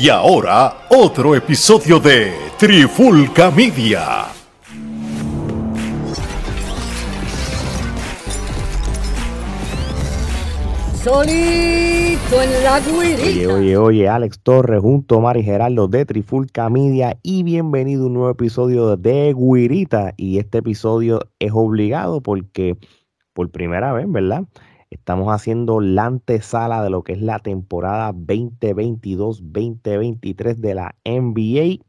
Y ahora, otro episodio de Trifulca Media. Solito en la guirita. Oye, oye, oye, Alex Torres junto a Mari Gerardo de Trifulca Media y bienvenido a un nuevo episodio de Guirita. Y este episodio es obligado porque por primera vez, ¿verdad? Estamos haciendo la antesala de lo que es la temporada 2022-2023 de la NBA.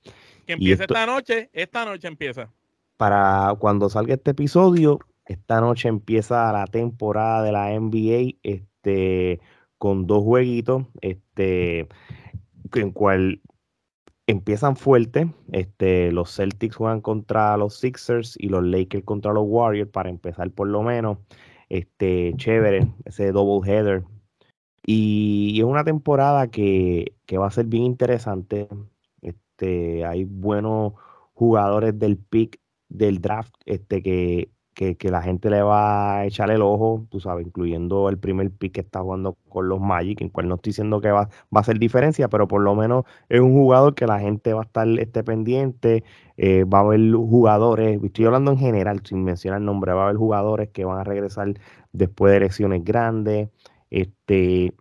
Que empieza esta noche, esta noche empieza. Para cuando salga este episodio, esta noche empieza la temporada de la NBA este, con dos jueguitos, este, en cual empiezan fuerte. Este, los Celtics juegan contra los Sixers y los Lakers contra los Warriors para empezar por lo menos este, chévere, ese double header. Y, es una temporada que, va a ser bien interesante. Este, hay buenos jugadores del pick del draft este, que, que, la gente le va a echar el ojo, tú sabes, incluyendo el primer pick que está jugando con los Magic, en cual no estoy diciendo que va, va a hacer diferencia, pero por lo menos es un jugador que la gente va a estar este, pendiente, eh, va a haber jugadores, estoy hablando en general, sin mencionar el nombre, va a haber jugadores que van a regresar después de elecciones grandes, este,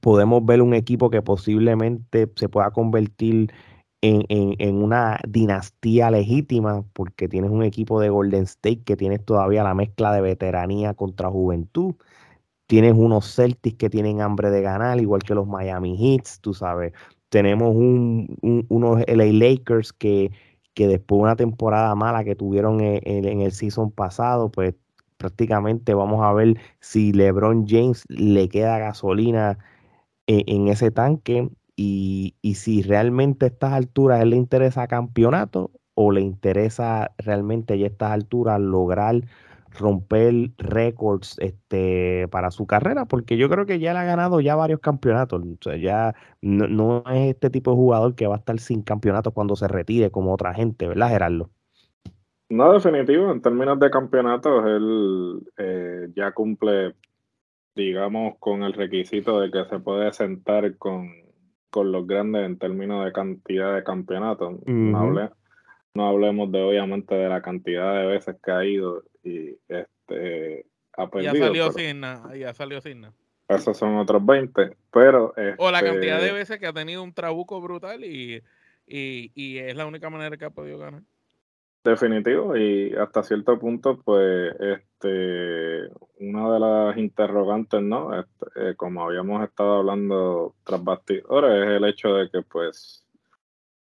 podemos ver un equipo que posiblemente se pueda convertir en, una dinastía legítima, porque tienes un equipo de Golden State que tienes todavía la mezcla de veteranía contra juventud. Tienes unos Celtics que tienen hambre de ganar, igual que los Miami Heats, tú sabes. Tenemos un, unos LA Lakers que, que después de una temporada mala que tuvieron en, el season pasado, pues prácticamente vamos a ver si LeBron James le queda gasolina en, en ese tanque y, si realmente a estas alturas él le interesa campeonato o le interesa realmente a estas alturas lograr romper récords este, para su carrera, porque yo creo que ya le ha ganado ya varios campeonatos. O sea, ya no, es este tipo de jugador que va a estar sin campeonatos cuando se retire como otra gente, ¿verdad, Gerardo? No, definitivo. En términos de campeonatos, él eh, ya cumple, digamos, con el requisito de que se puede sentar con con los grandes en términos de cantidad de campeonatos. no, hablemos de obviamente de la cantidad de veces que ha ido y este ha perdido. Ya salió sin nada, ya salió sin nada. Esos son otros 20, pero... o la cantidad de este veces que ha tenido un trabuco brutal y, y es la única manera que ha podido ganar. Definitivo, y hasta cierto punto, pues, este, una de las interrogantes, ¿no? Este, eh, como habíamos estado hablando tras bastidores, es el hecho de que, pues,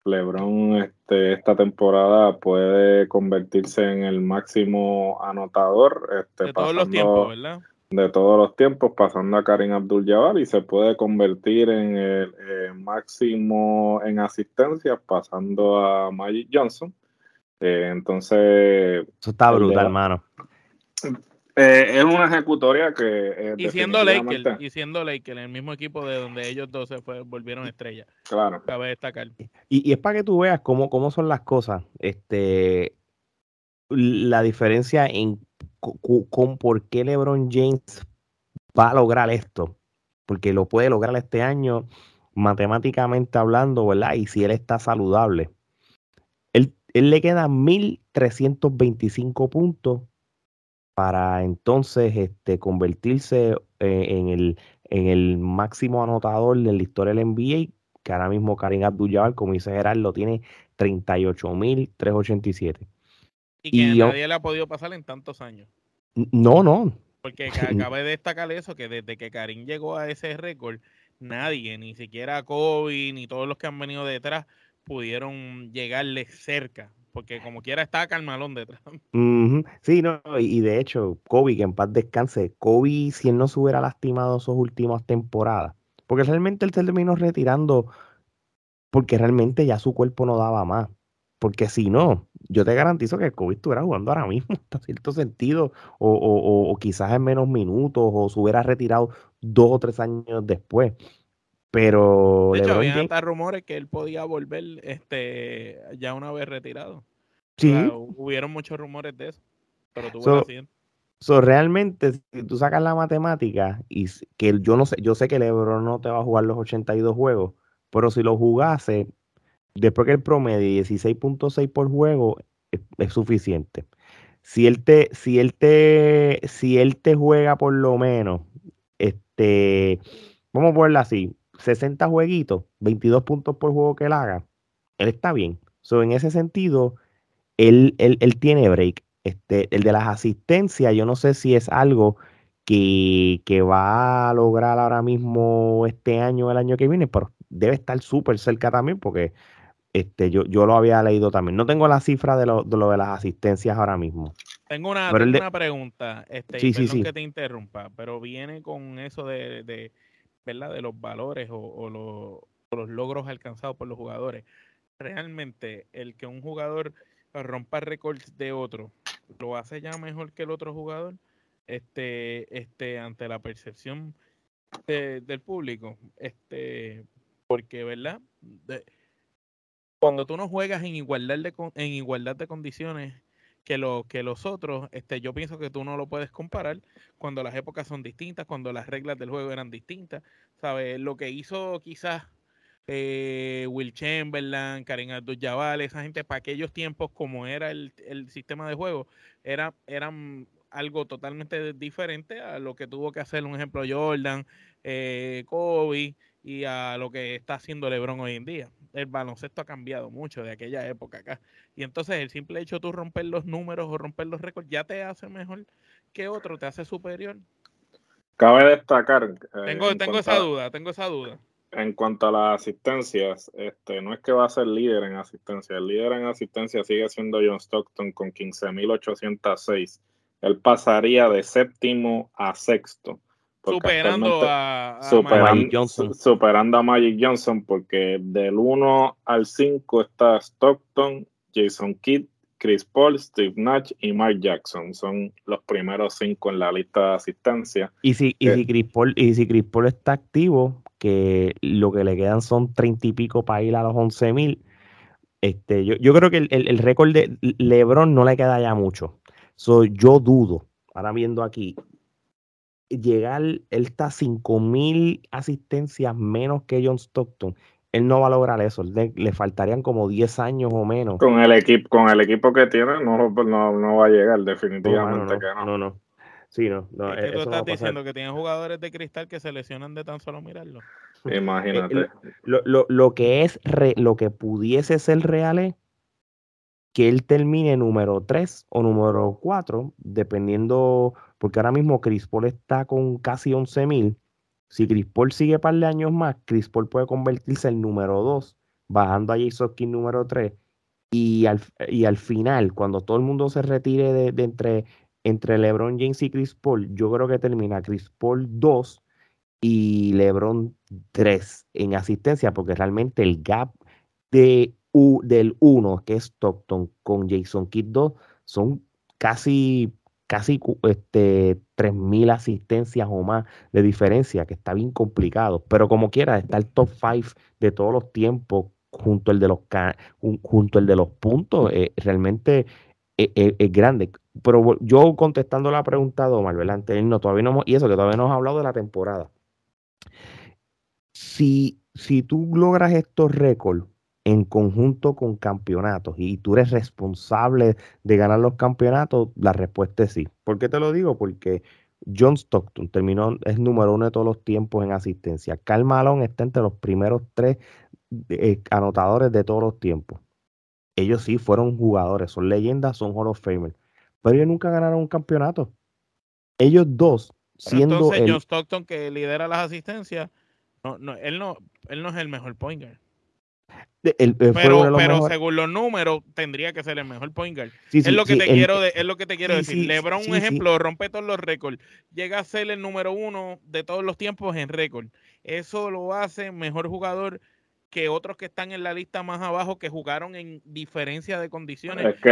LeBron este, esta temporada puede convertirse en el máximo anotador. Este, de todos los tiempos, ¿verdad? De todos los tiempos, pasando a Karim Abdul-Jabbar y se puede convertir en el eh, máximo en asistencias, pasando a Magic Johnson eh, entonces. Eso está brutal, hermano. Eh, es una ejecutoria que. Eh, y siendo Lakers, y siendo Lakers, el mismo equipo de donde ellos dos se fue, volvieron estrellas. Claro. Cabe destacar. Y, y es para que tú veas cómo, cómo son las cosas. Este. La diferencia en con por qué LeBron James va a lograr esto. Porque lo puede lograr este año, matemáticamente hablando, ¿verdad? Y si él está saludable él le queda 1325 puntos para entonces este, convertirse eh, en, el, en el máximo anotador de la historia del NBA, que ahora mismo Karim Abdul-Jabbar, como dice Gerardo, tiene 38.387. Y que nadie le ha podido pasar en tantos años. No, no. Porque acabé de destacar eso, que desde que Karim llegó a ese récord, nadie, ni siquiera Kobe, ni todos los que han venido detrás, pudieron llegarle cerca, porque como quiera está Carmalón detrás. Sí, no, y de hecho, Kobe, que en paz descanse, Kobe, si él no se hubiera lastimado sus últimas temporadas, porque realmente él se terminó retirando porque realmente ya su cuerpo no daba más. Porque si no, yo te garantizo que Kobe estuviera jugando ahora mismo, en cierto sentido, o, o, o quizás en menos minutos, o se hubiera retirado dos o tres años después. Pero. De hecho, había hasta rumores que él podía volver este, ya una vez retirado. Sí. hubieron muchos rumores de eso. Pero tuvo so, so, realmente, si tú sacas la matemática, y que yo no sé, yo sé que LeBron no te va a jugar los 82 juegos, pero si lo jugase, después que el promedio 16.6 por juego es, suficiente. Si él te, si él te, si él te juega por lo menos, este, vamos a ponerlo así, 60 jueguitos, 22 puntos por juego que él haga, él está bien. So, en ese sentido, él, él, él tiene break. Este, el de las asistencias, yo no sé si es algo que, que, va a lograr ahora mismo este año o el año que viene, pero debe estar súper cerca también porque este, yo, yo lo había leído también. No tengo la cifra de lo de, lo de las asistencias ahora mismo. Tengo una, una pregunta, este, sí, perdón que te interrumpa, pero viene con eso de, de ¿verdad? de los valores o, o, los, logros alcanzados por los jugadores. Realmente, el que un jugador rompa récords de otro, ¿lo hace ya mejor que el otro jugador? Este, este, ante la percepción del público. Este, porque, ¿verdad? cuando tú no juegas en igualdad de, en igualdad de condiciones que, lo, que los otros, este, yo pienso que tú no lo puedes comparar cuando las épocas son distintas, cuando las reglas del juego eran distintas. ¿Sabes? Lo que hizo quizás eh, Will Chamberlain, Karim Abdul-Jabbar, esa gente para aquellos tiempos como era el, sistema de juego, era, eran algo totalmente diferente a lo que tuvo que hacer, un ejemplo, Jordan, eh, Kobe y a lo que está haciendo LeBron hoy en día. El baloncesto ha cambiado mucho de aquella época acá. Y entonces el simple hecho de tú romper los números o romper los récords ya te hace mejor que otro, te hace superior. Cabe destacar. Eh, tengo, tengo esa duda, tengo esa duda. En cuanto a las asistencias, este, no es que va a ser líder en asistencia. El líder en asistencia sigue siendo John Stockton con 15.806. Él pasaría de séptimo a sexto Superando a, Magic Johnson. Superando a Magic Johnson porque del 1 al 5 está Stockton, Jason Kidd, Chris Paul, Steve Nash y Mark Jackson. Son los primeros cinco en la lista de asistencia. Y si, y si, Chris, Paul, y si Chris Paul está activo, que lo que le quedan son 30 y pico para ir a los 11 mil. Este, yo, yo creo que el, el, récord de LeBron no le queda ya mucho. So, yo dudo, ahora viendo aquí, llegar, él está a 5000 asistencias menos que John Stockton. Él no va a lograr eso, le, faltarían como 10 años o menos. Con el equipo, con el equipo que tiene, no, no, va a llegar, definitivamente no, que no. No, no. Sí, no. no es que tú estás diciendo que tienen jugadores de cristal que se lesionan de tan solo mirarlo. Imagínate. lo, lo, lo, que es lo que pudiese ser real es que él termine número 3 o número 4, dependiendo, porque ahora mismo Chris Paul está con casi 11 mil. Si Chris Paul sigue un par de años más, Chris Paul puede convertirse en número 2, bajando a Jason King número 3. Y al, y al final, cuando todo el mundo se retire de, entre, entre LeBron James y Chris Paul, yo creo que termina Chris Paul 2 y LeBron 3 en asistencia, porque realmente el gap de del 1, que es Stockton, con Jason Kidd 2, son casi, casi este, 3.000 asistencias o más de diferencia, que está bien complicado. Pero como quiera, está el top 5 de todos los tiempos junto al de los, junto de los puntos. Eh, realmente e, e, es, grande. Pero yo contestando la pregunta de Omar, no, todavía no y eso que todavía no hemos hablado de la temporada. Si, si tú logras estos récords en conjunto con campeonatos y tú eres responsable de ganar los campeonatos, la respuesta es sí. ¿Por qué te lo digo? Porque John Stockton terminó, es número uno de todos los tiempos en asistencia. Carl Malone está entre los primeros tres eh, anotadores de todos los tiempos. Ellos sí fueron jugadores, son leyendas, son Hall of Famer. Pero ellos nunca ganaron un campeonato. Ellos dos, siendo. entonces, John Stockton, que lidera las asistencias, no, no, él, no, él no es el mejor point pero, pero según los números tendría que ser el mejor point guard. es, lo que te quiero es lo que te quiero decir. LeBron, un ejemplo, rompe todos los récords. Llega a ser el número uno de todos los tiempos en récord. Eso lo hace mejor jugador que otros que están en la lista más abajo que jugaron en diferencia de condiciones. Es que,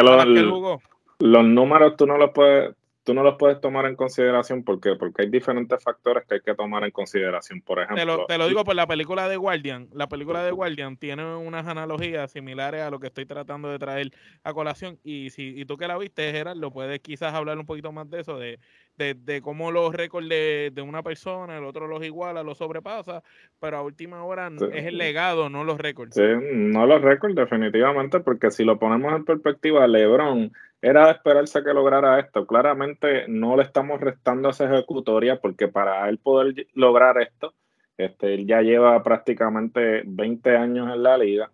los números tú no los puedes tú no los puedes tomar en consideración. ¿Por qué? Porque hay diferentes factores que hay que tomar en consideración. Por ejemplo, te lo, te lo digo por la película de Guardian. La película de Guardian tiene unas analogías similares a lo que estoy tratando de traer a colación. Y si y tú que la viste, Gerardo, puedes quizás hablar un poquito más de eso, de, de, de cómo los récords de, de, una persona, el otro los iguala, los sobrepasa, pero a última hora es el legado, no los récords. Sí, no los récords, definitivamente, porque si lo ponemos en perspectiva, LeBron era de esperarse que lograra esto. Claramente no le estamos restando esa ejecutoria, porque para él poder lograr esto, este, él ya lleva prácticamente 20 años en la liga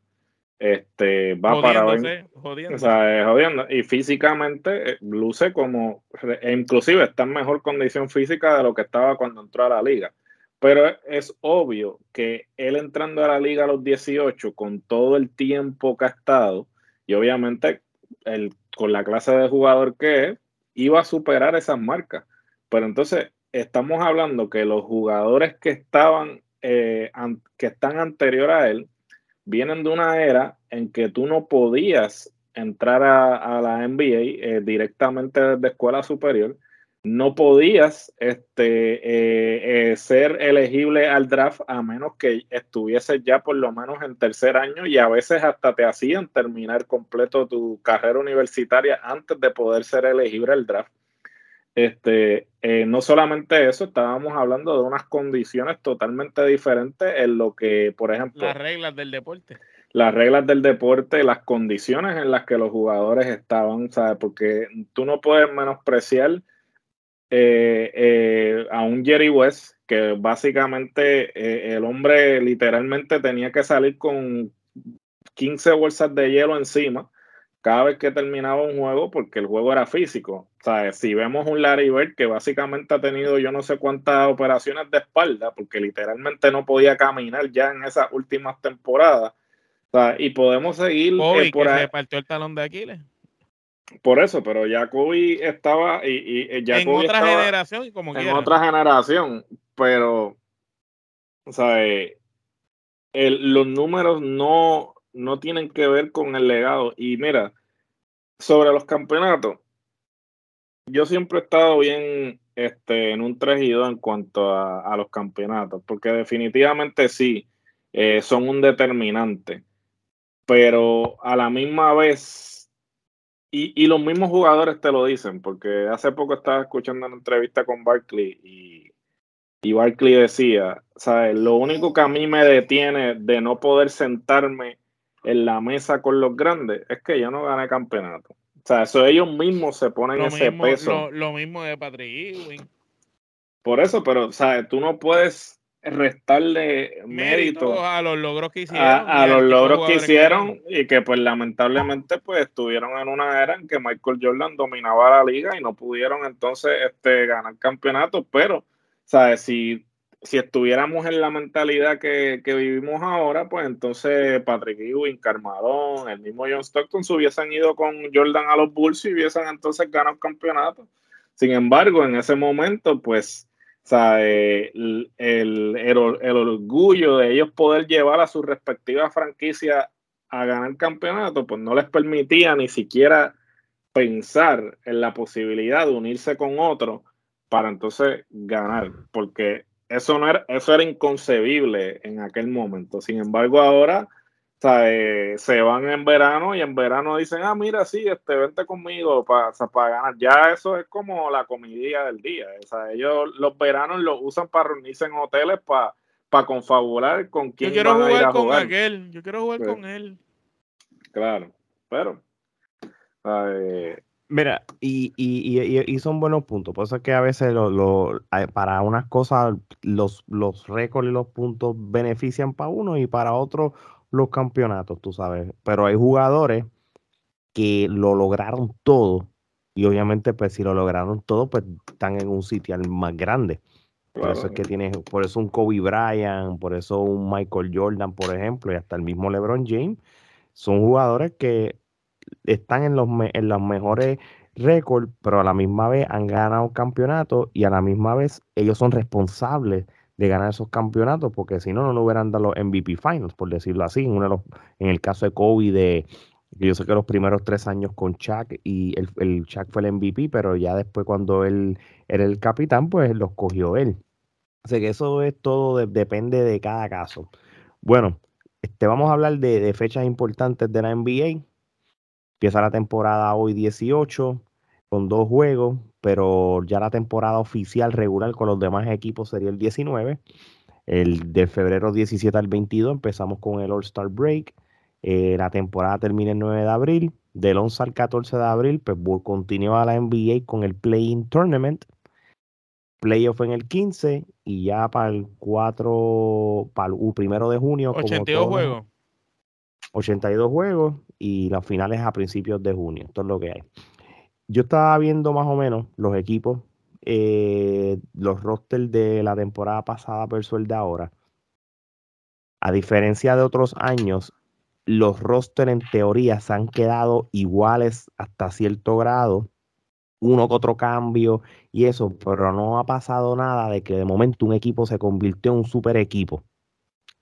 este va para jodiendo. O sea, jodiendo. y físicamente eh, luce como e inclusive está en mejor condición física de lo que estaba cuando entró a la liga pero es obvio que él entrando a la liga a los 18 con todo el tiempo que ha estado y obviamente el, con la clase de jugador que es iba a superar esas marcas. Pero entonces estamos hablando que los jugadores que estaban eh, que están anterior a él vienen de una era en que tú no podías entrar a, la NBA eh, directamente desde escuela superior, no podías este, eh, eh, ser elegible al draft a menos que estuvieses ya por lo menos en tercer año y a veces hasta te hacían terminar completo tu carrera universitaria antes de poder ser elegible al draft. Este, eh, no solamente eso, estábamos hablando de unas condiciones totalmente diferentes en lo que, por ejemplo, las reglas del deporte. Las reglas del deporte, las condiciones en las que los jugadores estaban, ¿sabes? Porque tú no puedes menospreciar eh, eh, a un Jerry West, que básicamente el hombre literalmente tenía que salir con 15 bolsas de hielo encima cada vez que terminaba un juego porque el juego era físico. O sea, si vemos un Larry Bird que básicamente ha tenido yo no sé cuántas operaciones de espalda porque literalmente no podía caminar ya en esas últimas temporadas. O sea, y podemos seguir eh, por ahí. se partió el talón de Aquiles. Por eso, pero ya Kobe estaba y, y eh, en otra generación como en otra generación, pero o sea, eh, los números no no tienen que ver con el legado. Y mira, sobre los campeonatos, yo siempre he estado bien este, en un 3 y 2 en cuanto a, los campeonatos, porque definitivamente sí, eh, son un determinante, pero a la misma vez, y, y, los mismos jugadores te lo dicen, porque hace poco estaba escuchando una entrevista con Barkley y, y Barkley decía, ¿sabes? Lo único que a mí me detiene de no poder sentarme en la mesa con los grandes, es que yo no gané campeonato. O sea, eso ellos mismos se ponen ese peso. Lo, mismo de Patrick Ewing. Por eso, pero, ¿sabes? Tú no puedes restarle mérito, a los logros que hicieron. A, los logros que hicieron y que pues lamentablemente pues estuvieron en una era en que Michael Jordan dominaba la liga y no pudieron entonces este, ganar campeonatos, pero, ¿sabes? Si si estuviéramos en la mentalidad que, vivimos ahora, pues entonces Patrick Ewing, Carmadón, el mismo John Stockton se hubiesen ido con Jordan a los Bulls y hubiesen entonces ganado campeonato. Sin embargo, en ese momento, pues, el, el, orgullo de ellos poder llevar a su respectiva franquicia a ganar campeonato, pues no les permitía ni siquiera pensar en la posibilidad de unirse con otro para entonces ganar, porque eso, no era, eso era inconcebible en aquel momento. Sin embargo, ahora eh, se van en verano y en verano dicen, ah, mira, sí, este, vente conmigo para, para ganar. Ya eso es como la comidilla del día. O sea, ellos los veranos los usan para reunirse en hoteles para, para confabular con quién Yo quiero van jugar a ir a con jugar. aquel, yo quiero jugar con él. Claro, pero... Mira, y, y, y, y, son buenos puntos. Por eso es que a veces lo, lo, para unas cosas los, los récords y los puntos benefician para uno y para otros los campeonatos, tú sabes. Pero hay jugadores que lo lograron todo y obviamente pues si lo lograron todo pues están en un sitio más grande. Por eso es que tienes, por eso un Kobe Bryant, por eso un Michael Jordan, por ejemplo, y hasta el mismo LeBron James, son jugadores que están en los, en los mejores récords, pero a la misma vez han ganado campeonatos y a la misma vez ellos son responsables de ganar esos campeonatos, porque si no, no lo hubieran dado los MVP Finals, por decirlo así. En, uno de los, en el caso de Kobe de, Yo sé que los primeros tres años con Chuck y el, el Chuck fue el MVP, pero ya después cuando él era el capitán, pues los cogió él. Así que eso es todo, depende de cada caso. Bueno, este, vamos a hablar de, de, fechas importantes de la NBA. Empieza la temporada hoy 18 con dos juegos, pero ya la temporada oficial regular con los demás equipos sería el 19. El de febrero 17 al 22 empezamos con el All-Star Break. Eh, la temporada termina el 9 de abril. Del 11 al 14 de abril, pues continúa la NBA con el Play-In Tournament. Playoff en el 15 y ya para el 4, para el primero de junio. 82 juegos. 82 juegos y las finales a principios de junio. Esto es lo que hay. Yo estaba viendo más o menos los equipos, eh, los rosters de la temporada pasada versus el de ahora. A diferencia de otros años, los rosters en teoría se han quedado iguales hasta cierto grado, uno que otro cambio y eso, pero no ha pasado nada de que de momento un equipo se convirtió en un super equipo.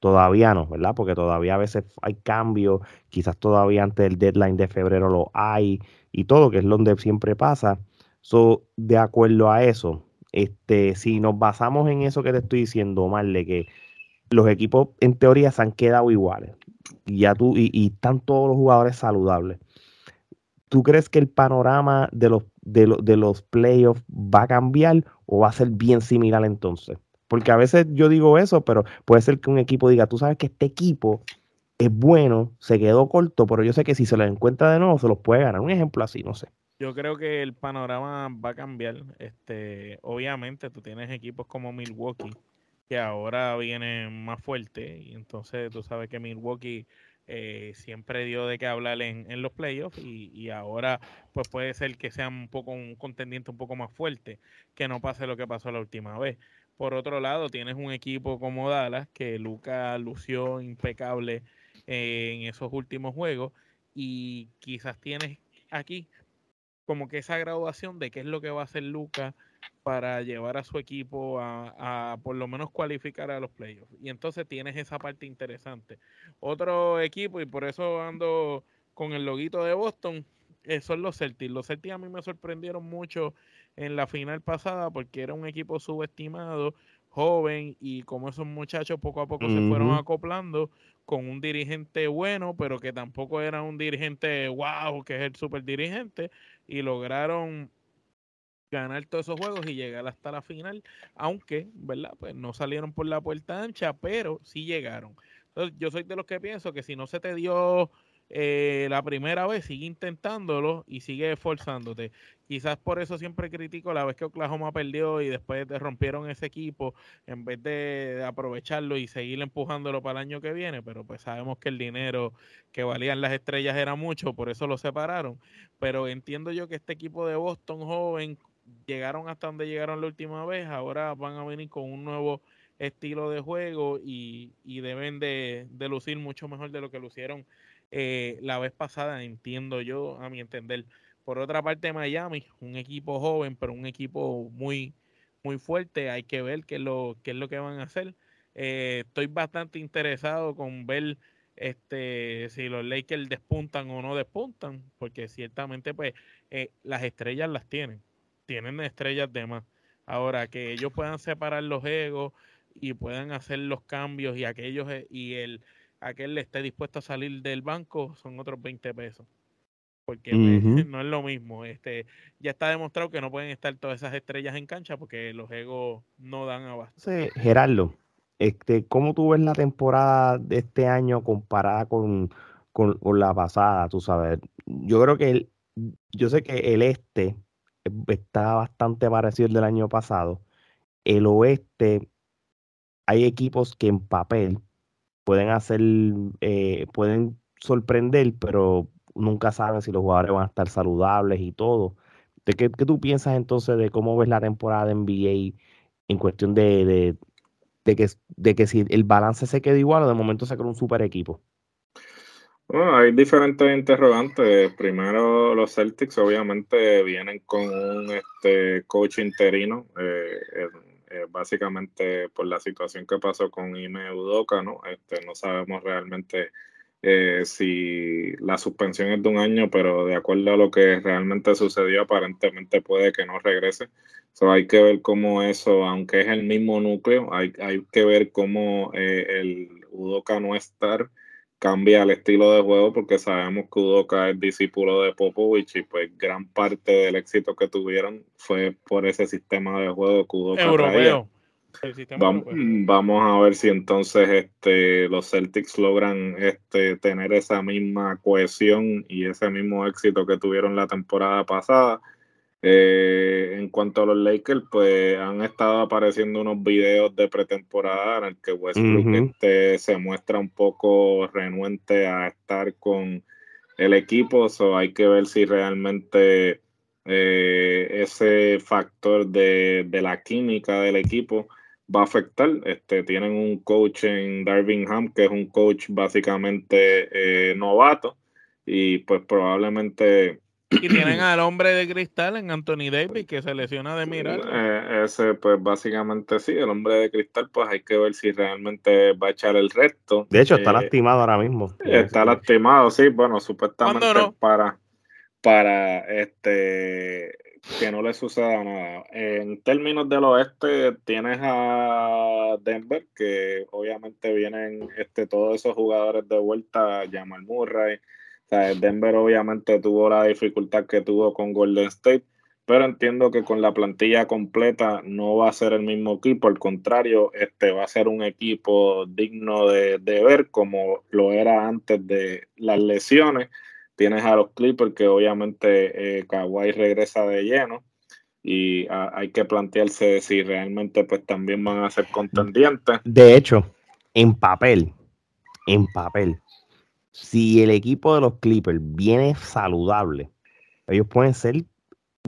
Todavía no, ¿verdad? Porque todavía a veces hay cambios, quizás todavía antes del deadline de febrero lo hay y todo, que es donde siempre pasa. So, de acuerdo a eso, este, si nos basamos en eso que te estoy diciendo, Omar, de que los equipos en teoría se han quedado iguales y ya tú, y, están todos los jugadores saludables. ¿Tú crees que el panorama de los, de, de los playoffs va a cambiar o va a ser bien similar entonces? Porque a veces yo digo eso, pero puede ser que un equipo diga, tú sabes que este equipo es bueno, se quedó corto, pero yo sé que si se lo encuentra de nuevo, se los puede ganar. Un ejemplo así, no sé. Yo creo que el panorama va a cambiar. Este, obviamente, tú tienes equipos como Milwaukee, que ahora vienen más fuerte, y entonces tú sabes que Milwaukee eh, siempre dio de qué hablar en, los playoffs y, y, ahora pues puede ser que sea un poco un contendiente un poco más fuerte, que no pase lo que pasó la última vez. Por otro lado, tienes un equipo como Dallas, que Luca lució impecable en esos últimos juegos, y quizás tienes aquí como que esa graduación de qué es lo que va a hacer Luca para llevar a su equipo a, por lo menos cualificar a los playoffs. Y entonces tienes esa parte interesante. Otro equipo, y por eso ando con el loguito de Boston, eh, son los Celtics. Los Celtics a mí me sorprendieron mucho en la final pasada porque era un equipo subestimado, joven y como esos muchachos poco a poco se fueron acoplando con un dirigente bueno, pero que tampoco era un dirigente wow, que es el super dirigente y lograron ganar todos esos juegos y llegar hasta la final, aunque, ¿verdad? Pues no salieron por la puerta ancha, pero sí llegaron. Entonces, yo soy de los que pienso que si no se te dio eh, la primera vez, sigue intentándolo y sigue esforzándote. Quizás por eso siempre critico la vez que Oklahoma perdió y después te rompieron ese equipo, en vez de aprovecharlo y seguir empujándolo para el año que viene, pero pues sabemos que el dinero que valían las estrellas era mucho, por eso lo separaron. Pero entiendo yo que este equipo de Boston joven llegaron hasta donde llegaron la última vez, ahora van a venir con un nuevo estilo de juego y, deben de, de lucir mucho mejor de lo que lucieron eh, la vez pasada, entiendo yo, a mi entender. Por otra parte, Miami, un equipo joven, pero un equipo muy, muy fuerte. Hay que ver qué es lo, qué es lo que van a hacer. Eh, estoy bastante interesado con ver este si los Lakers despuntan o no despuntan, porque ciertamente pues eh, las estrellas las tienen, tienen estrellas de más. Ahora que ellos puedan separar los egos y puedan hacer los cambios y aquellos y el aquel esté dispuesto a salir del banco, son otros 20 pesos. Porque no es lo mismo. Este, ya está demostrado que no pueden estar todas esas estrellas en cancha porque los egos no dan abasto. Sí, Gerardo, este, ¿cómo tú ves la temporada de este año comparada con, con, la pasada? Tú sabes, yo creo que el, yo sé que el este está bastante parecido al del año pasado. El oeste, hay equipos que en papel pueden hacer, eh, pueden sorprender, pero nunca saben si los jugadores van a estar saludables y todo. ¿De qué, tú piensas entonces de cómo ves la temporada de NBA en cuestión de, de, que, de que si el balance se queda igual o de momento crea un super equipo? Bueno, hay diferentes interrogantes. Primero, los Celtics obviamente vienen con un este, coach interino. Eh, eh, básicamente por la situación que pasó con Ime Udoka, ¿no? Este, no sabemos realmente eh, si la suspensión es de un año, pero de acuerdo a lo que realmente sucedió, aparentemente puede que no regrese. So, hay que ver cómo eso, aunque es el mismo núcleo, hay, hay que ver cómo eh, el Udoka no estar cambia el estilo de juego porque sabemos que Udoka es discípulo de Popovich y pues gran parte del éxito que tuvieron fue por ese sistema de juego que Udoka Europeo. Vamos, a ver si entonces este, los Celtics logran este, tener esa misma cohesión y ese mismo éxito que tuvieron la temporada pasada. Eh, en cuanto a los Lakers, pues han estado apareciendo unos videos de pretemporada en el que Westbrook este, se muestra un poco renuente a estar con el equipo. So hay que ver si realmente eh, ese factor de, de la química del equipo va a afectar. Este, tienen un coach en Darvingham que es un coach básicamente eh, novato y pues probablemente... Y tienen al hombre de cristal en Anthony Davis que se lesiona de mirar. Eh, ese pues básicamente sí, el hombre de cristal pues hay que ver si realmente va a echar el resto. De hecho está eh, lastimado ahora mismo. Está lastimado, sí, bueno, supuestamente para para este que no le suceda nada. En términos del oeste, tienes a Denver, que obviamente vienen este, todos esos jugadores de vuelta, Jamal Murray. Denver obviamente tuvo la dificultad que tuvo con Golden State, pero entiendo que con la plantilla completa no va a ser el mismo equipo, al contrario, este va a ser un equipo digno de, ver como lo era antes de las lesiones Tienes a los Clippers que obviamente eh, Kawhi regresa de lleno y hay que plantearse si realmente pues también van a ser contendientes. De hecho, en papel, en papel, si el equipo de los Clippers viene saludable, ellos pueden ser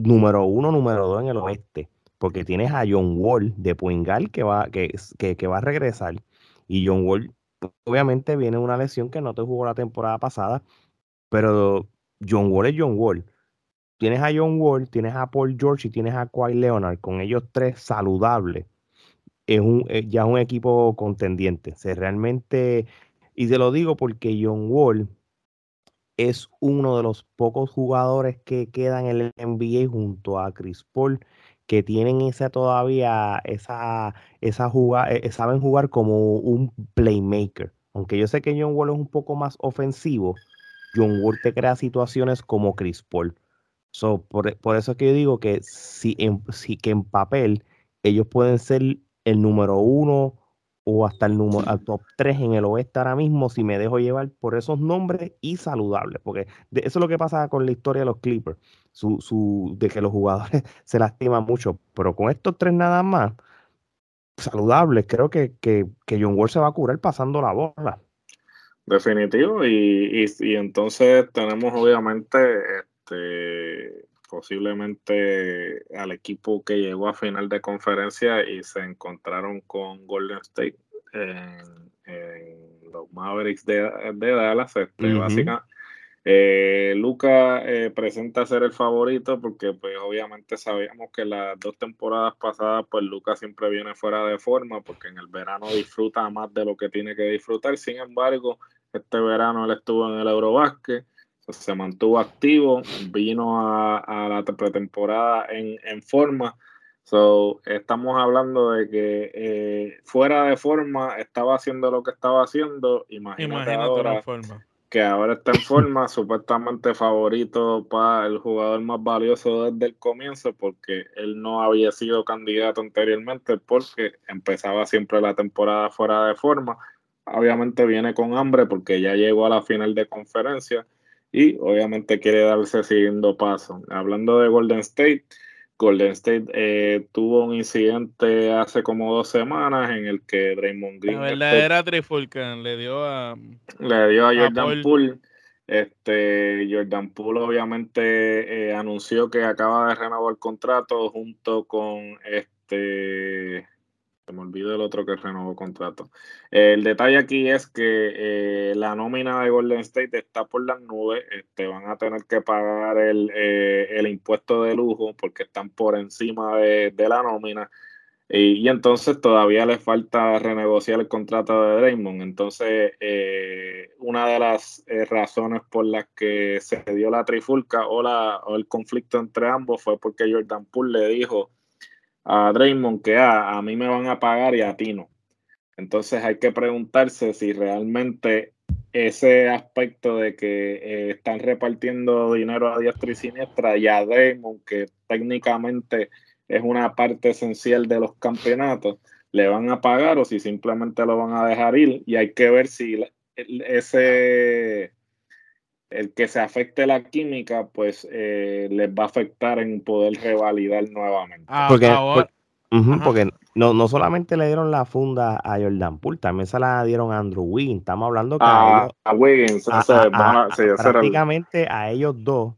número uno, número dos en el oeste, porque tienes a John Wall de Puengal que va, que, que, va a regresar y John Wall obviamente viene una lesión que no te jugó la temporada pasada pero John Wall es John Wall. Tienes a John Wall, tienes a Paul George y tienes a Kawhi Leonard, con ellos tres saludables. Es un, eh, ya es un equipo contendiente. Se realmente, y te lo digo porque John Wall es uno de los pocos jugadores que quedan en el NBA junto a Chris Paul que tienen esa todavía, esa, esa eh, saben jugar como un playmaker. Aunque yo sé que John Wall es un poco más ofensivo, John Wall te crea situaciones como Chris Paul. So, por, eso es que yo digo que si en, si, que en papel ellos pueden ser el número uno o hasta el número al top 3 en el oeste ahora mismo si me dejo llevar por esos nombres y saludables, porque eso es lo que pasa con la historia de los Clippers, su, su, de que los jugadores se lastiman mucho, pero con estos tres nada más saludables, creo que, que, que John Wall se va a curar pasando la bola. Definitivo, y, y, entonces tenemos obviamente este, posiblemente al equipo que llegó a final de conferencia y se encontraron con Golden State en, los Mavericks de, Dallas. Este, básicamente, eh, Luca eh, presenta ser el favorito porque pues obviamente sabíamos que las dos temporadas pasadas pues Luca siempre viene fuera de forma porque en el verano disfruta más de lo que tiene que disfrutar. Sin embargo, este verano él estuvo en el Se mantuvo activo, vino a, la pretemporada en, en, forma. So, estamos hablando de que eh, fuera de forma estaba haciendo lo que estaba haciendo. Imagínate, ahora que ahora está en forma, supuestamente favorito para el jugador más valioso desde el comienzo, porque él no había sido candidato anteriormente, porque empezaba siempre la temporada fuera de forma obviamente viene con hambre porque ya llegó a la final de conferencia y obviamente quiere darse siguiendo paso. Hablando de Golden State, Golden State eh, tuvo un incidente hace como dos semanas en el que Draymond Green. La verdadera trifulcan le dio a. Le dio a Jordan Poole. Este, Jordan Poole obviamente eh, anunció que acaba de renovar el contrato junto con este se me olvidó el otro que renovó contrato. el detalle aquí es que eh, la nómina de Golden State está por las nubes. Este, van a tener que pagar el, eh, impuesto de lujo porque están por encima de, la nómina. Y, entonces todavía le falta renegociar el contrato de Draymond. Entonces, eh, una de las eh, razones por las que se dio la trifulca o, la, o el conflicto entre ambos fue porque Jordan Poole le dijo a Draymond que ah, a mí me van a pagar y a ti no. Entonces hay que preguntarse si realmente ese aspecto de que eh, están repartiendo dinero a diestra y siniestra y a Draymond, que técnicamente es una parte esencial de los campeonatos, le van a pagar o si simplemente lo van a dejar ir y hay que ver si ese el que se afecte la química pues eh, les va a afectar en poder revalidar nuevamente. Ah, porque, porque no, no solamente le dieron la funda a Jordan Poole, también se la dieron a Andrew Wiggins. Estamos hablando que a, Wiggins, prácticamente a ellos dos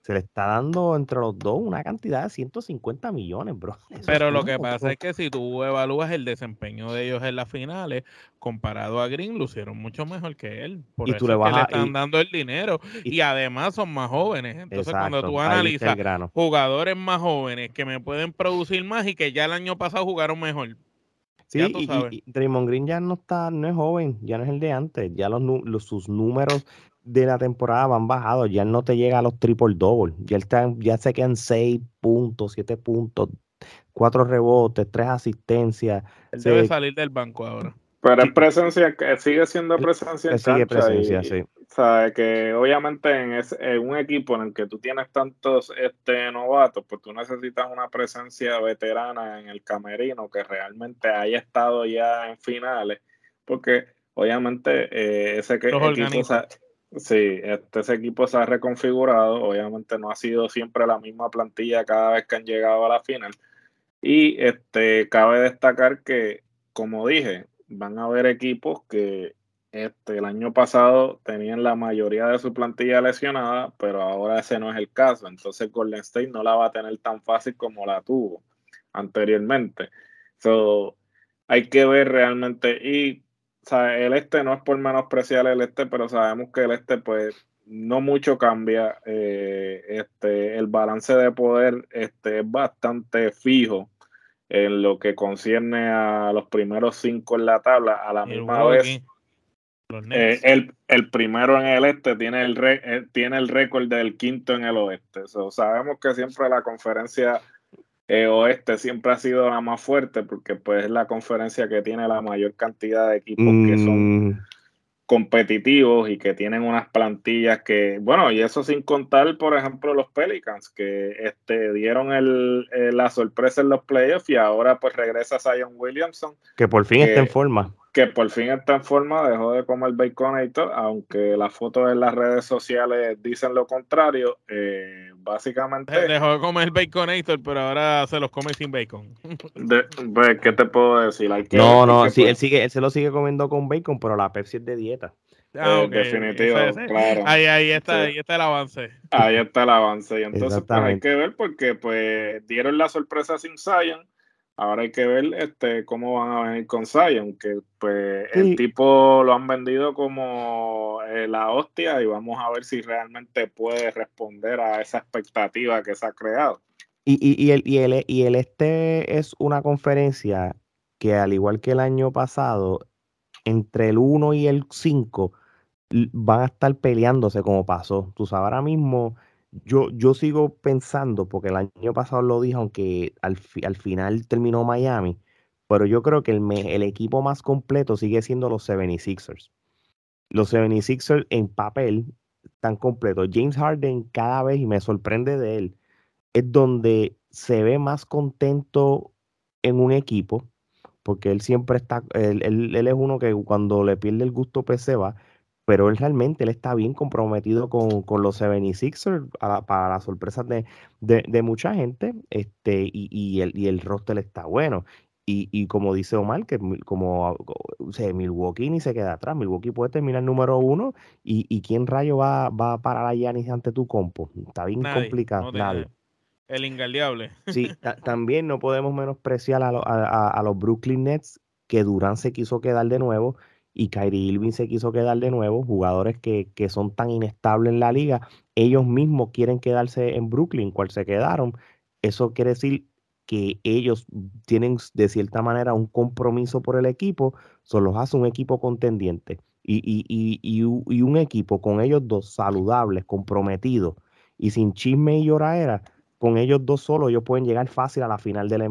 se le está dando entre los dos una cantidad de 150 millones, bro. Pero lo que pasa es que si tú evalúas el desempeño de ellos en las finales, comparado a Green, lucieron mucho mejor que él. Por y eso tú le, vas están dando el dinero. Y, además son más jóvenes. Entonces, cuando tú analizas jugadores más jóvenes que me pueden producir más y que ya el año pasado jugaron mejor. Sí, y, Draymond Green ya no está, no es joven, ya no es el de antes, ya los, los sus números de la temporada van bajados, ya no te llega a los triple double, ya, está, ya se quedan 6 puntos, 7 puntos, 4 rebotes, 3 asistencias. Él debe salir del banco ahora. Pero es presencia, sigue siendo presencia en sigue presencia, sí. Sabe que obviamente en, en, un equipo en el que tú tienes tantos este, novatos, pues tú necesitas una presencia veterana en el camerino que realmente haya estado ya en finales, porque obviamente eh, ese que, equipo, Sí, este, ese equipo se ha reconfigurado. Obviamente no ha sido siempre la misma plantilla cada vez que han llegado a la final. Y este, cabe destacar que, como dije, van a haber equipos que este, el año pasado tenían la mayoría de su plantilla lesionada, pero ahora ese no es el caso. Entonces Golden State no la va a tener tan fácil como la tuvo anteriormente. So, hay que ver realmente. Y el este no es por menospreciar el este, pero sabemos que el este, pues, no mucho cambia. Eh, este, el balance de poder este, es bastante fijo en lo que concierne a los primeros cinco en la tabla. A la misma vez, eh, el, el, primero en el este tiene el, eh, tiene el récord del quinto en el oeste. sabemos que siempre la conferencia eh, oeste siempre ha sido la más fuerte porque pues es la conferencia que tiene la mayor cantidad de equipos que son mm. competitivos y que tienen unas plantillas que, bueno, y eso sin contar, por ejemplo, los Pelicans, que este, dieron el, eh, la sorpresa en los playoffs y ahora pues regresa Zion Williamson. Que por fin está en forma que por fin está en forma, dejó de comer baconator, aunque las fotos en las redes sociales dicen lo contrario. Eh, básicamente. Dejó de comer baconator, pero ahora se los come sin bacon. Pues, ¿Qué te puedo decir? no, no, sí, él, sigue, él se lo sigue comiendo con bacon, pero la Pepsi es de dieta. Ah, eh, Definitivo, claro. Ahí, ahí, está, ahí está el avance. Ahí está el avance. Y entonces pues, hay que ver porque pues dieron la sorpresa sin Zion Ahora hay que ver este cómo van a venir con Zion, que pues el tipo lo han vendido como eh, la hostia y vamos a ver si realmente puede responder a esa expectativa que se ha creado. Y, y, y, el, y, el, y el este es una conferencia que al igual que el año pasado, entre el 1 y el 5 van a estar peleándose como pasó. Tú sabes, ahora mismo yo, yo sigo pensando, porque el año pasado lo dije, aunque al, al final terminó Miami, pero yo creo que el, el equipo más completo sigue siendo los 76ers. Los 76ers en papel están completos. James Harden cada vez, y me sorprende de él, es donde se ve más contento en un equipo, porque él siempre está, él, él, es uno que cuando le pierde el gusto pues se va, pero él realmente él está bien comprometido con, los 76ers para la sorpresa de, de, mucha gente este, y, y, el, y el roster está bueno. Y, y, como dice Omar, que como o sea, Milwaukee ni se queda atrás, Milwaukee puede terminar número uno y, y quién rayo va, va a parar a Yanis ante tu compo. Está bien complicado. El ingaldeable. Sí, también no podemos menospreciar a, a, a, los Brooklyn Nets, que Durán se quiso quedar de nuevo y Kyrie Irving se quiso quedar de nuevo, jugadores que, que, son tan inestables en la liga, ellos mismos quieren quedarse en Brooklyn, cual se quedaron. Eso quiere decir que ellos tienen de cierta manera un compromiso por el equipo, solo hace un equipo contendiente. Y, y, y, y, un equipo con ellos dos saludables, comprometidos y sin chisme y lloradera, con ellos dos solos ellos pueden llegar fácil a la final de la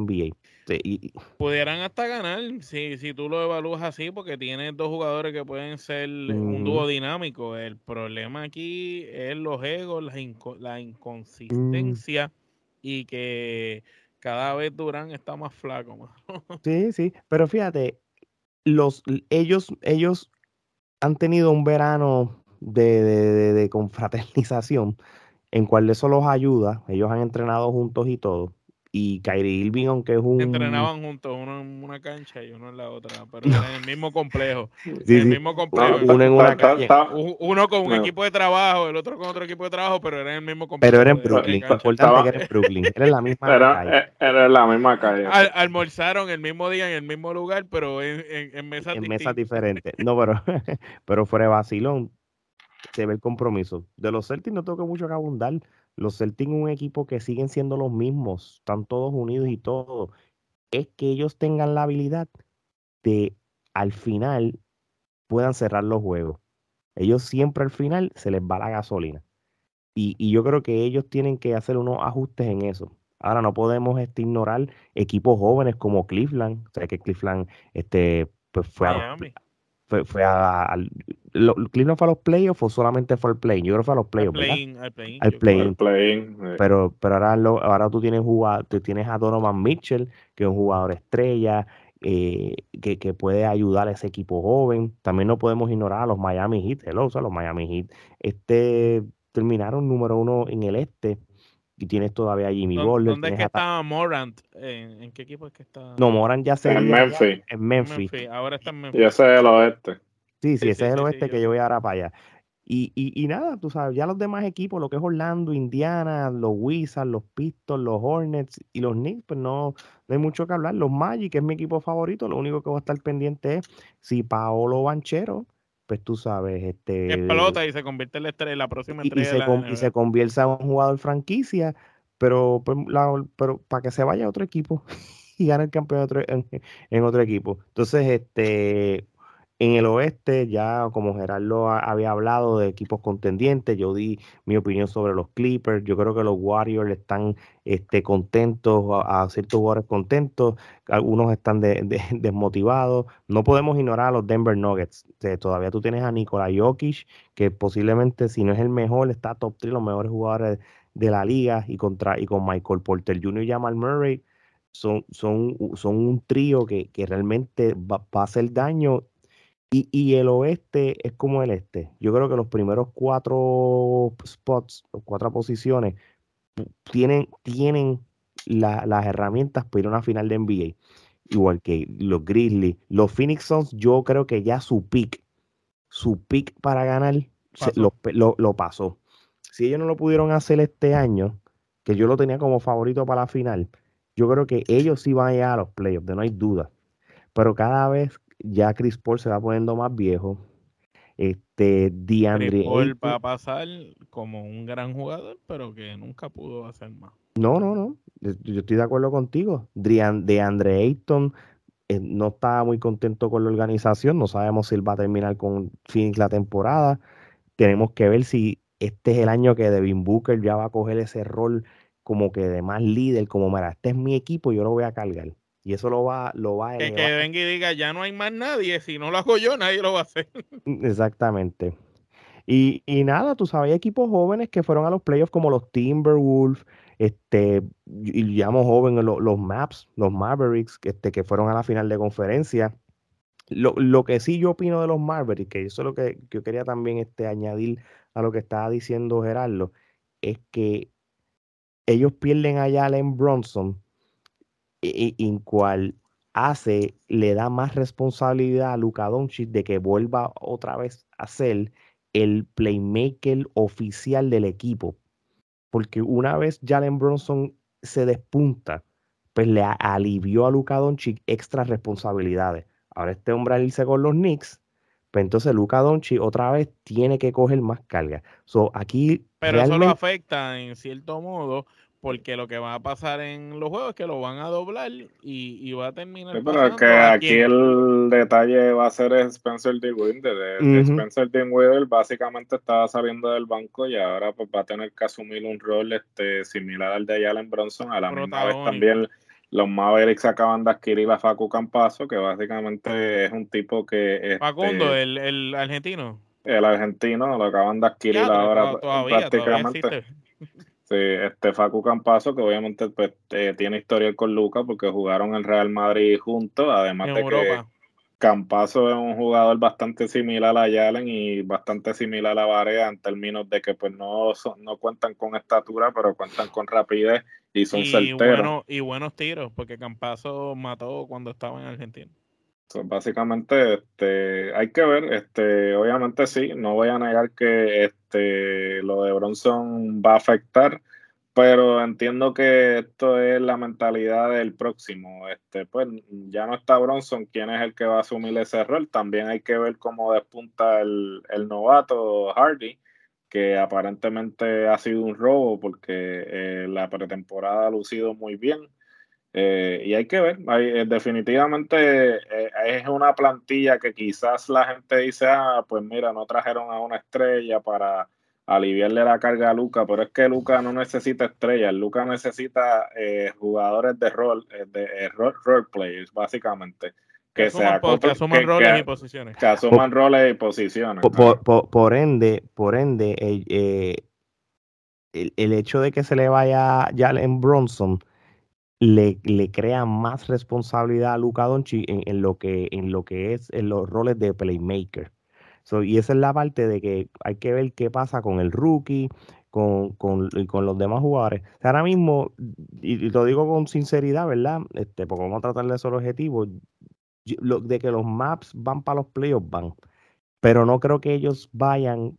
Y, Pudieran hasta ganar si, si tú lo evalúas así, porque tienes dos jugadores que pueden ser un dúo dinámico. El problema aquí es los egos, la, la inconsistencia y que cada vez Durán está más flaco. sí, sí, pero fíjate, los, ellos, ellos han tenido un verano de, de, de confraternización en cual eso los ayuda. Ellos han entrenado juntos y todo y Kyrie Irving, aunque es un. Entrenaban juntos, uno en una cancha y uno en la otra, pero en el mismo complejo. el mismo complejo. uno en una cancha. Uno con un equipo de trabajo, el otro con otro equipo de trabajo, pero era en el mismo complejo. Pero era en Brooklyn. Importante que era en Brooklyn. Era en la misma era, calle. Eh, era en la misma calle. almorzaron el mismo día en el mismo lugar, pero en, en, mesas En mesas diferentes. No, pero, pero fuera de vacilón, se ve el compromiso. De los Celtics no tengo mucho que abundar los Celtics un equipo que siguen siendo los mismos, están todos unidos y todo. Es que ellos tengan la habilidad de al final puedan cerrar los juegos. Ellos siempre al final se les va la gasolina. Y, yo creo que ellos tienen que hacer unos ajustes en eso. Ahora no podemos este, ignorar equipos jóvenes como Cleveland. O sea que Cleveland este, pues fue a, fue, fue a, lo, Cleveland fue a los playoffs o solamente fue al play Yo creo que fue a los playoffs, al play Al play eh. Pero, pero ahora, lo, ahora tú tienes jugador, tú tienes a Donovan Mitchell, que es un jugador estrella, eh, que, que, puede ayudar a ese equipo joven. También no podemos ignorar a los Miami Heat. Hello, o sea, los Miami Heat este, terminaron número uno en el este y tienes todavía a Jimmy Butler. ¿Dónde es que está Morant? ¿En, qué equipo es que está? No, Morant ya se en Memphis. En Memphis. Ahora está en Memphis. Y ese es el oeste. Sí, sí, ese es el oeste que yo voy ahora para allá. Y, y, y, nada, tú sabes, ya los demás equipos, lo que es Orlando, Indiana, los Wizards, los Pistons, los Hornets y los Knicks, pues no, no hay mucho que hablar. Los Magic, que es mi equipo favorito, lo único que va a estar pendiente es si Paolo Banchero, pues tú sabes, este... Explota y se convierte en la, estrella, la próxima estrella. Y, se, y se convierte en un jugador franquicia, pero, pues, pero para que se vaya a otro equipo y gane el campeonato en, en otro equipo. Entonces, este en el oeste, ya como Gerardo había hablado de equipos contendientes, yo di mi opinión sobre los Clippers. Yo creo que los Warriors están este, contentos, a, ciertos jugadores contentos, algunos están desmotivados. No podemos ignorar a los Denver Nuggets. todavía tú tienes a Nikola Jokic, que posiblemente, si no es el mejor, está top 3 los mejores jugadores de la liga, y, contra, y con Michael Porter Jr. y Jamal Murray. Son, son, son un trío que, que realmente va, va a hacer daño y, el oeste es como el este. Yo creo que los primeros cuatro spots, cuatro posiciones, tienen, tienen las herramientas para ir a una final de NBA. Igual que los Grizzlies. Los Phoenix Suns, yo creo que ya su pick, su pick para ganar, lo, pasó. Si ellos no lo pudieron hacer este año, que yo lo tenía como favorito para la final, yo creo que ellos sí van a llegar a los playoffs, de no hay duda. Pero cada vez ya Chris Paul se va poniendo más viejo. Este, DeAndre Chris Paul va a pasar como un gran jugador, pero que nunca pudo hacer más. No, no, no. Yo estoy de acuerdo contigo. DeAndre Ayton eh, no está muy contento con la organización. No sabemos si él va a terminar con Phoenix la temporada. Tenemos que ver si este es el año que Devin Booker ya va a coger ese rol como que de más líder, como, mira, este es mi equipo, yo lo voy a cargar. Y eso lo va, lo va a Que, que venga y diga, ya no hay más nadie, si no lo hago yo, nadie lo va a hacer. Mm, exactamente. Y, y nada, tú sabes, hay equipos jóvenes que fueron a los playoffs como los Timberwolves, este, y llamo jóvenes los, los Maps, los Mavericks, este, que fueron a la final de conferencia. Lo, lo, que sí yo opino de los Mavericks, que eso es lo que, yo quería también este, añadir a lo que estaba diciendo Gerardo, es que ellos pierden a Allen Bronson, en cual hace, le da más responsabilidad a Luka Doncic de que vuelva otra vez a ser el playmaker oficial del equipo. Porque una vez Jalen Bronson se despunta, pues le alivió a Luka Doncic extra responsabilidades. Ahora este hombre al irse con los Knicks, pues entonces Luka Doncic otra vez tiene que coger más carga. So, aquí Pero eso lo afecta en cierto modo porque lo que va a pasar en los juegos es que lo van a doblar y, y va a terminar. Sí, pero es que aquí el detalle va a ser Spencer Dinwiddie. Uh Spencer Dinwiddie básicamente estaba saliendo del banco y ahora pues va a tener que asumir un rol este similar al de Jalen Bronson. A la misma vez también los Mavericks acaban de adquirir a Facu Campazo, que básicamente es un tipo que... Este, Facundo, el, el argentino. El argentino, lo acaban de adquirir ahora prácticamente. Sí, este Facu Campazo, que obviamente pues, eh, tiene historia con Lucas porque jugaron en Real Madrid juntos, además de que Campazo es un jugador bastante similar a Yalen y bastante similar a Varea en términos de que pues no, no cuentan con estatura, pero cuentan con rapidez y son certeros. y buenos tiros, porque Campazo mató cuando estaba en Argentina básicamente, este, hay que ver, este, obviamente sí, no voy a negar que este, lo de Bronson va a afectar, pero entiendo que esto es la mentalidad del próximo. Este, pues ya no está Bronson, ¿quién es el que va a asumir ese rol? También hay que ver cómo despunta el, el novato Hardy, que aparentemente ha sido un robo porque eh, la pretemporada ha lucido muy bien. Eh, y hay que ver, eh, definitivamente eh, es una plantilla que quizás la gente dice, ah, pues mira, no trajeron a una estrella para aliviarle la carga a Luca, pero es que Luca no necesita estrellas, Luca necesita jugadores de rol, de role, players, básicamente. Que, se asuman roles y posiciones. Que asuman roles y posiciones. Por, ende, por ende el, el, hecho de que se le vaya Jalen Bronson le, le crea más responsabilidad a Luca Doncic en, lo que, en lo que es en los roles de playmaker. y esa es la parte de que hay que ver qué pasa con el rookie, con, con, con los demás jugadores. ahora mismo, y, lo digo con sinceridad, ¿verdad? Este, porque vamos a tratar de esos objetivos, de que los maps van para los playoffs, van. Pero no creo que ellos vayan,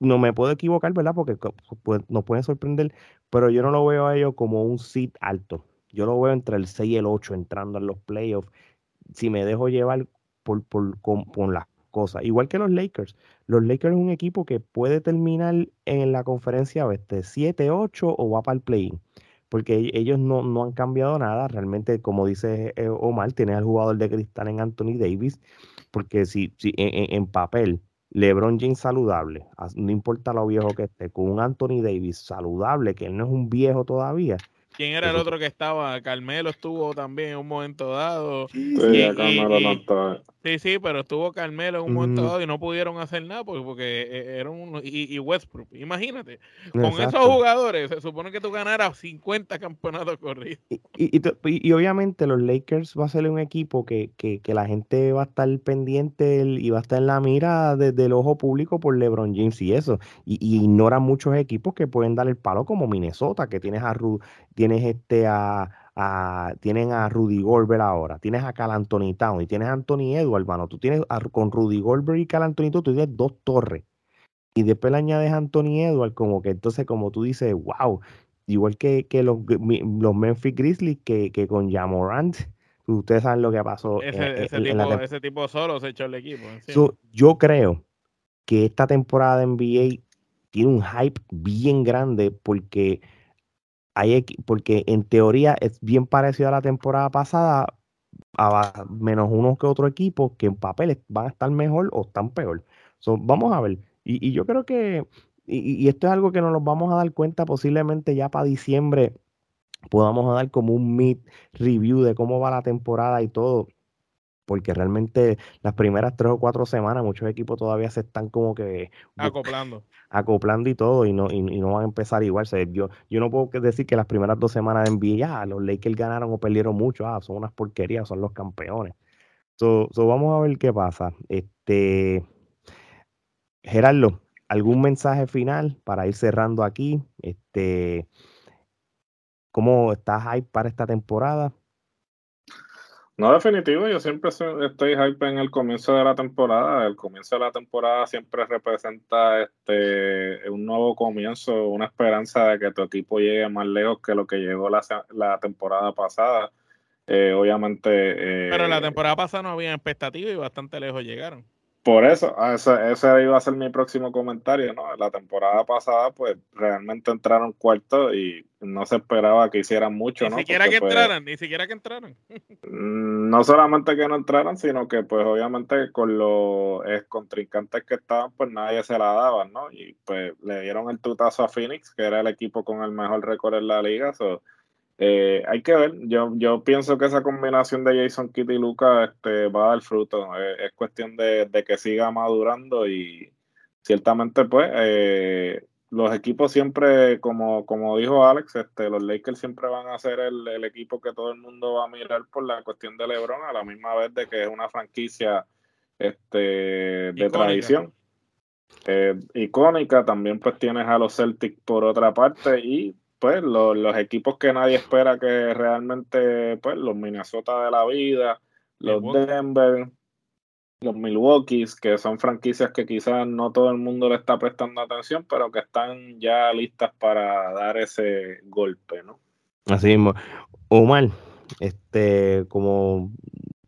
no me puedo equivocar, ¿verdad? Porque pues, nos pueden sorprender, pero yo no lo veo a ellos como un sit alto. Yo lo veo entre el 6 y el 8 entrando en los playoffs. Si me dejo llevar por, por, con, las cosas. Igual que los Lakers. Los Lakers es un equipo que puede terminar en la conferencia oeste 7-8 o va para el play-in. Porque ellos no, no, han cambiado nada. Realmente, como dice eh, Omar, tiene al jugador de cristal en Anthony Davis. Porque si, si en, papel LeBron James saludable, no importa lo viejo que esté, con un Anthony Davis saludable, que él no es un viejo todavía, ¿Quién era el otro que estaba? Carmelo estuvo también en un momento dado. Sí, Carmelo no estaba. Sí, sí, pero estuvo Carmelo en un momento dado y no pudieron hacer nada porque, porque eh, era un y, Westbrook, imagínate, con esos jugadores se supone que tú ganaras 50 campeonatos corridos. Y, y, obviamente los Lakers va a ser un equipo que, que, que, la gente va a estar pendiente y va a estar en la mira desde el ojo público por LeBron James y eso. Y, ignora muchos equipos que pueden dar el palo como Minnesota, que tienes a tienes este a tienen a Rudy Goldberg ahora, tienes a Cal Anthony Town y tienes a Anthony Edwards, hermano. Tú tienes con Rudy Goldberg y Cal Anthony Town, tú tienes dos torres. Y después le añades a Anthony Edwards, como que entonces, como tú dices, wow, igual que, que los, los Memphis Grizzlies, que, que con Jamorant, ustedes saben lo que pasó. Ese, ese, tipo, ese tipo, solo se echó el equipo. yo creo que esta temporada de NBA tiene un hype bien grande porque porque en teoría es bien parecido a la temporada pasada, menos unos que otros equipos que en papeles van a estar mejor o están peor. vamos a ver. Y, yo creo que, y, esto es algo que nos vamos a dar cuenta posiblemente ya para diciembre, podamos dar como un mid review de cómo va la temporada y todo porque realmente las primeras tres o cuatro semanas muchos equipos todavía se están como que acoplando. acoplando y todo y no y, no van a empezar igual. Yo yo no puedo decir que las primeras dos semanas de NBA los Lakers ganaron o perdieron mucho ah son unas porquerías son los campeones. So, vamos a ver qué pasa. Este Gerardo algún mensaje final para ir cerrando aquí este cómo estás ahí para esta temporada no, definitivo, yo siempre estoy hype en el comienzo de la temporada. El comienzo de la temporada siempre representa este un nuevo comienzo, una esperanza de que tu equipo llegue más lejos que lo que llegó la, la temporada pasada. Eh, obviamente. Eh, Pero la temporada pasada no había expectativa y bastante lejos llegaron. Por eso, ese, ese, iba a ser mi próximo comentario, ¿no? La temporada pasada, pues realmente entraron cuarto y no se esperaba que hicieran mucho, ni ¿no? Siquiera que pues, entraran, ni siquiera que entraran. Mm, no solamente que no entraran, sino que pues obviamente con los contrincantes que estaban, pues nadie se la daba, ¿no? Y pues le dieron el tutazo a Phoenix, que era el equipo con el mejor récord en la liga, so, eh, hay que ver, yo, yo pienso que esa combinación de Jason Kidd y Luca este, va a dar fruto. Eh, es cuestión de, que siga madurando y ciertamente, pues, eh, los equipos siempre, como, como dijo Alex, este, los Lakers siempre van a ser el, equipo que todo el mundo va a mirar por la cuestión de LeBron, a la misma vez de que es una franquicia este, de tradición. icónica, también pues tienes a los Celtics por otra parte y pues los, equipos que nadie espera que realmente, pues los Minnesota de la vida, los Denver, los Milwaukee, que son franquicias que quizás no todo el mundo le está prestando atención, pero que están ya listas para dar ese golpe, ¿no? Así mismo. Omar, este, como,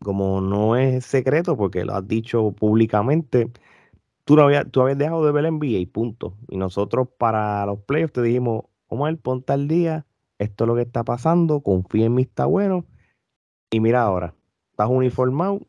como no es secreto, porque lo has dicho públicamente, tú, no habías, tú habías dejado de ver el NBA y punto. Y nosotros para los playoffs te dijimos, Omar, ponte al día, esto es lo que está pasando, confía en mí, está bueno. Y mira ahora, estás uniformado,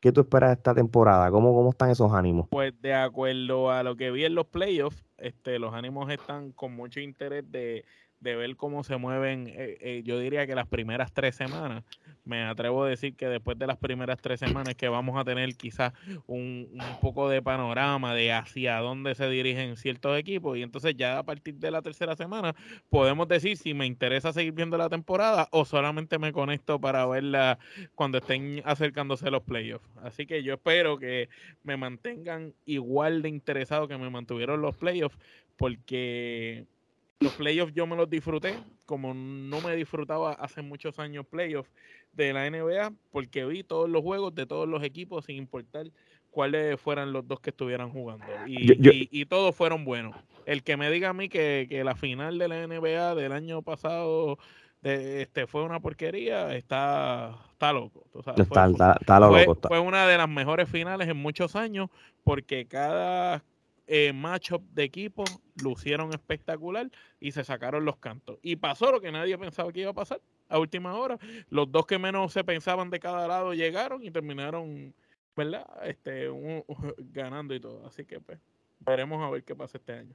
¿qué tú esperas de esta temporada? ¿Cómo, cómo están esos ánimos? Pues de acuerdo a lo que vi en los playoffs, este, los ánimos están con mucho interés de, de ver cómo se mueven, eh, eh, yo diría que las primeras tres semanas, me atrevo a decir que después de las primeras tres semanas que vamos a tener quizás un, poco de panorama de hacia dónde se dirigen ciertos equipos y entonces ya a partir de la tercera semana podemos decir si me interesa seguir viendo la temporada o solamente me conecto para verla cuando estén acercándose los playoffs. Así que yo espero que me mantengan igual de interesado que me mantuvieron los playoffs porque los playoffs yo me los disfruté, como no me disfrutaba hace muchos años playoffs de la NBA, porque vi todos los juegos de todos los equipos, sin importar cuáles fueran los dos que estuvieran jugando. Y, todos fueron buenos. El que me diga a mí que, la final de la NBA del año pasado de, este, fue una porquería, está, está loco. fue, una de las mejores finales en muchos años, porque cada eh, matchup de equipo lucieron espectacular y se sacaron los cantos. Y pasó lo que nadie pensaba que iba a pasar a última hora. Los dos que menos se pensaban de cada lado llegaron y terminaron, ¿verdad? Este, ganando y todo. Así que pues veremos a ver qué pasa este año.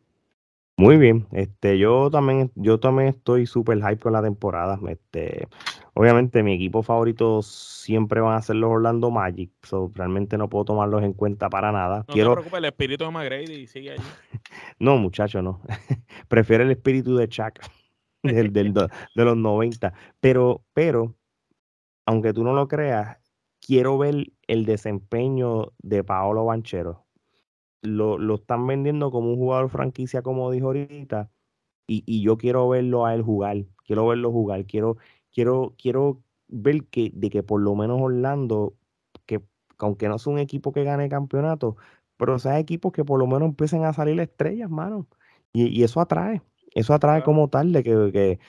Muy bien, este, yo también, yo también estoy súper hype con la temporada. Este, obviamente mi equipo favorito siempre van a ser los Orlando Magic, so, realmente no puedo tomarlos en cuenta para nada. No Quiero... te preocupes, el espíritu de McGrady sigue allí. no, muchacho, no. Prefiero el espíritu de Chuck del, del, de los 90. Pero, pero, aunque tú no lo creas, quiero ver el desempeño de Paolo Banchero lo, lo, están vendiendo como un jugador franquicia, como dijo ahorita, y, y, yo quiero verlo a él jugar, quiero verlo jugar, quiero, quiero, quiero ver que, de que por lo menos Orlando, que aunque no es un equipo que gane campeonato, pero sea equipos que por lo menos empiecen a salir estrellas, mano. Y, y eso atrae, eso atrae como tal, de que, que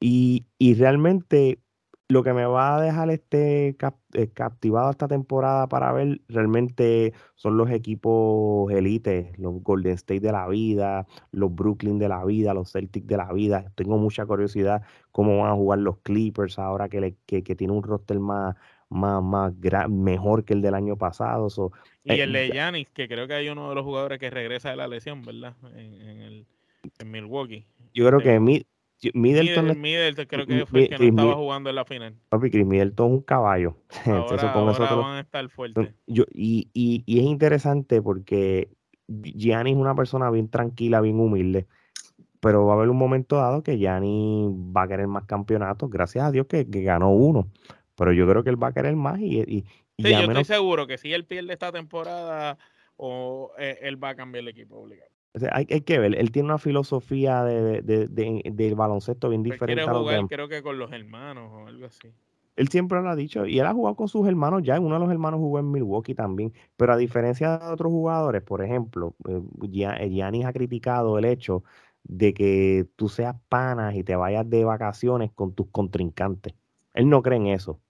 y, y realmente lo que me va a dejar este eh, captivado esta temporada para ver realmente son los equipos elite, los Golden State de la vida, los Brooklyn de la vida, los Celtics de la vida. Tengo mucha curiosidad cómo van a jugar los Clippers ahora que, le, que, tiene un roster más, más, más mejor que el del año pasado. y eh, el de Yanis, que creo que hay uno de los jugadores que regresa de la lesión, ¿verdad? En, el, en Milwaukee. Yo creo que mi, Middleton, creo que fue el que no estaba jugando en la final. Papi, Chris Middleton es un caballo. Ahora, ahora van a estar fuertes. Yo, y, y, y, es interesante porque Gianni es una persona bien tranquila, bien humilde. Pero va a haber un momento dado que Gianni va a querer más campeonatos. Gracias a Dios que, ganó uno. Pero yo creo que él va a querer más. Y, y, sí, yo estoy seguro que si él pierde esta temporada, o eh, él va a cambiar el equipo obligado hay, que ver, él tiene una filosofía de, del baloncesto bien diferente. Quiere jugar, creo que con los hermanos o algo así. Él siempre lo ha dicho, y él ha jugado con sus hermanos ya, uno de los hermanos jugó en Milwaukee también, pero a diferencia de otros jugadores, por ejemplo, eh, Giannis ha criticado el hecho de que tú seas panas y te vayas de vacaciones con tus contrincantes. Él no cree en eso.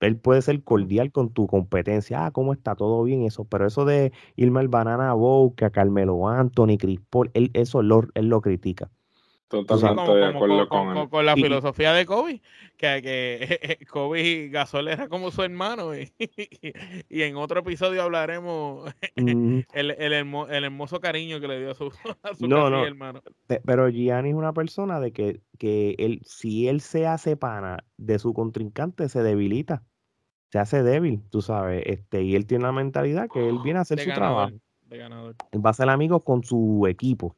Él puede ser cordial con tu competencia. Ah, ¿cómo está? Todo bien, eso. Pero eso de irme al Banana Bowl, que a Carmelo Anthony, Chris Paul, él, eso lo, él lo critica. Totalmente de acuerdo con, con, la filosofía de Kobe, que, que Kobe Gasol era como su hermano. Y, y en otro episodio hablaremos el, el, hermoso cariño que le dio a su, a su hermano. Pero Gianni es una persona de que, que él, si él se hace pana de su contrincante, se debilita. Se hace débil, tú sabes. este Y él tiene una mentalidad que él viene a hacer su trabajo. Él va a ser amigo con su equipo.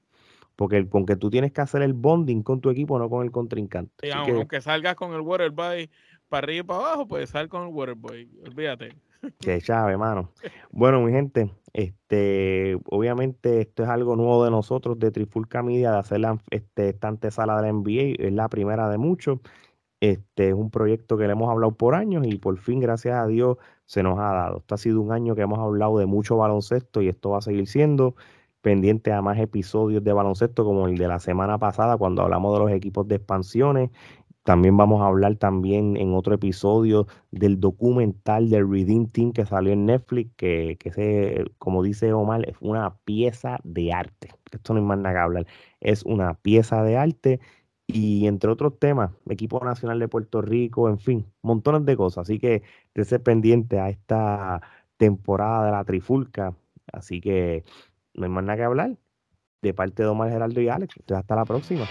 Porque con que tú tienes que hacer el bonding con tu equipo, no con el contrincante. aunque salgas con el Waterboy para arriba y para abajo, puedes salir con el Waterboy. Olvídate. Qué chave, mano. Bueno, mi gente, este, obviamente esto es algo nuevo de nosotros, de Trifulca Media, de hacer la, este, esta antesala de la NBA. Es la primera de muchos. Este es un proyecto que le hemos hablado por años y por fin, gracias a Dios, se nos ha dado. Esto ha sido un año que hemos hablado de mucho baloncesto y esto va a seguir siendo pendiente a más episodios de baloncesto como el de la semana pasada cuando hablamos de los equipos de expansiones. También vamos a hablar también en otro episodio del documental del Redeem Team que salió en Netflix, que, que se, como dice Omar, es una pieza de arte. Esto no hay más nada que hablar. Es una pieza de arte y entre otros temas, equipo nacional de Puerto Rico, en fin, montones de cosas. Así que esté pendiente a esta temporada de la Trifulca. Así que no hay más nada que hablar. De parte de Omar Geraldo y Alex. hasta la próxima.